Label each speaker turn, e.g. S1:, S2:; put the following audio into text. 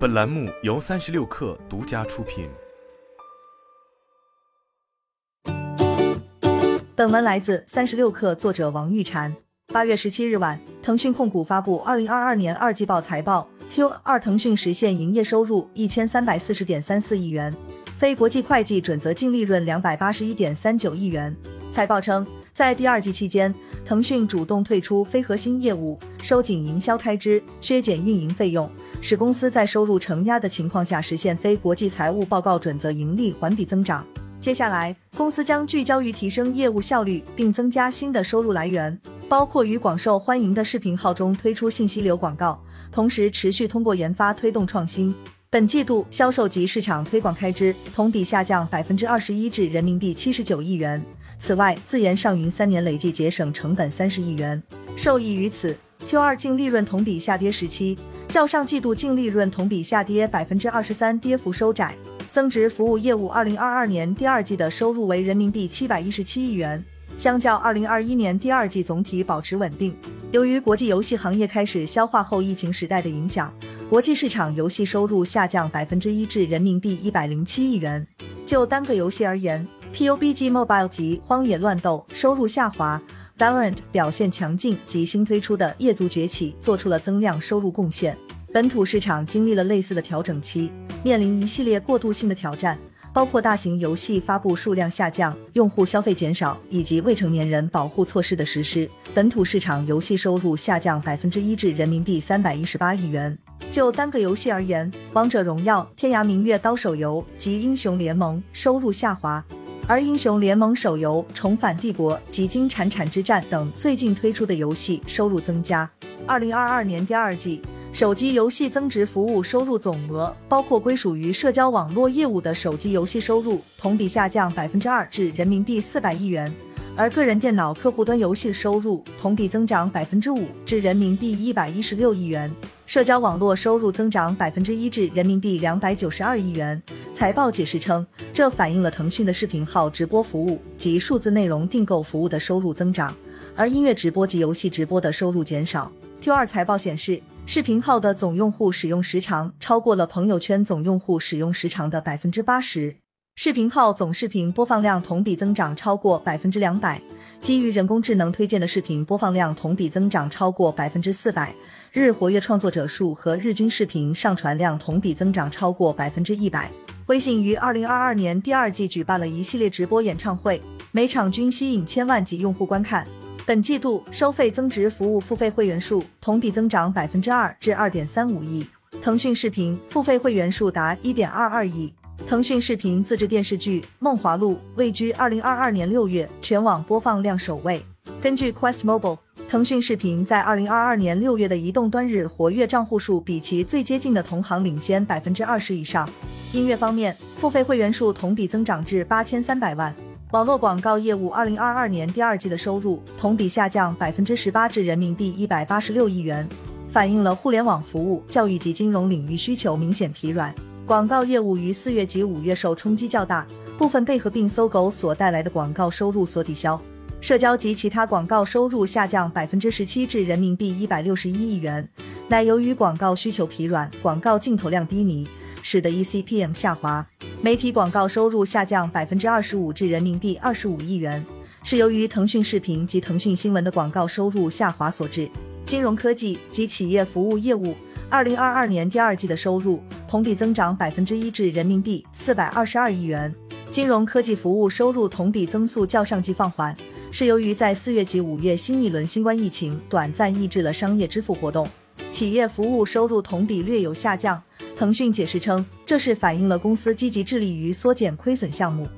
S1: 本栏目由三十六氪独家出品。
S2: 本文来自三十六氪，作者王玉婵。八月十七日晚，腾讯控股发布二零二二年二季报财报，Q 二腾讯实现营业收入一千三百四十点三四亿元，非国际会计准则净利润两百八十一点三九亿元。财报称，在第二季期间，腾讯主动退出非核心业务，收紧营销开支，削减运营费用，使公司在收入承压的情况下实现非国际财务报告准则盈利环比增长。接下来，公司将聚焦于提升业务效率，并增加新的收入来源，包括于广受欢迎的视频号中推出信息流广告，同时持续通过研发推动创新。本季度销售及市场推广开支同比下降百分之二十一至人民币七十九亿元。此外，自研上云三年累计节省成本三十亿元。受益于此，Q 二净利润同比下跌十七，较上季度净利润同比下跌百分之二十三，跌幅收窄。增值服务业务二零二二年第二季的收入为人民币七百一十七亿元，相较二零二一年第二季总体保持稳定。由于国际游戏行业开始消化后疫情时代的影响，国际市场游戏收入下降百分之一至人民币一百零七亿元。就单个游戏而言，PUBG Mobile 及《荒野乱斗》收入下滑，Valorant 表现强劲及新推出的《夜族崛起》做出了增量收入贡献。本土市场经历了类似的调整期，面临一系列过渡性的挑战，包括大型游戏发布数量下降、用户消费减少以及未成年人保护措施的实施。本土市场游戏收入下降百分之一至人民币三百一十八亿元。就单个游戏而言，《王者荣耀》《天涯明月刀》手游及《英雄联盟》收入下滑。而英雄联盟手游重返帝国及金铲铲之战等最近推出的游戏收入增加。二零二二年第二季，手机游戏增值服务收入总额，包括归属于社交网络业务的手机游戏收入，同比下降百分之二至人民币四百亿元；而个人电脑客户端游戏收入同比增长百分之五至人民币一百一十六亿元。社交网络收入增长百分之一至人民币两百九十二亿元。财报解释称，这反映了腾讯的视频号直播服务及数字内容订购服务的收入增长，而音乐直播及游戏直播的收入减少。Q 二财报显示，视频号的总用户使用时长超过了朋友圈总用户使用时长的百分之八十。视频号总视频播放量同比增长超过百分之两百，基于人工智能推荐的视频播放量同比增长超过百分之四百。日活跃创作者数和日均视频上传量同比增长超过百分之一百。微信于二零二二年第二季举办了一系列直播演唱会，每场均吸引千万级用户观看。本季度收费增值服务付费会员数同比增长百分之二至二点三五亿。腾讯视频付费会员数达一点二二亿。腾讯视频自制电视剧《梦华录》位居二零二二年六月全网播放量首位。根据 Quest Mobile。腾讯视频在二零二二年六月的移动端日活跃账户数比其最接近的同行领先百分之二十以上。音乐方面，付费会员数同比增长至八千三百万。网络广告业务二零二二年第二季的收入同比下降百分之十八至人民币一百八十六亿元，反映了互联网服务、教育及金融领域需求明显疲软。广告业务于四月及五月受冲击较大，部分被合并搜狗所带来的广告收入所抵消。社交及其他广告收入下降百分之十七至人民币一百六十一亿元，乃由于广告需求疲软，广告镜头量低迷，使得 eCPM 下滑。媒体广告收入下降百分之二十五至人民币二十五亿元，是由于腾讯视频及腾讯新闻的广告收入下滑所致。金融科技及企业服务业务二零二二年第二季的收入同比增长百分之一至人民币四百二十二亿元，金融科技服务收入同比增速较上季放缓。是由于在四月及五月新一轮新冠疫情短暂抑制了商业支付活动，企业服务收入同比略有下降。腾讯解释称，这是反映了公司积极致力于缩减亏损项目。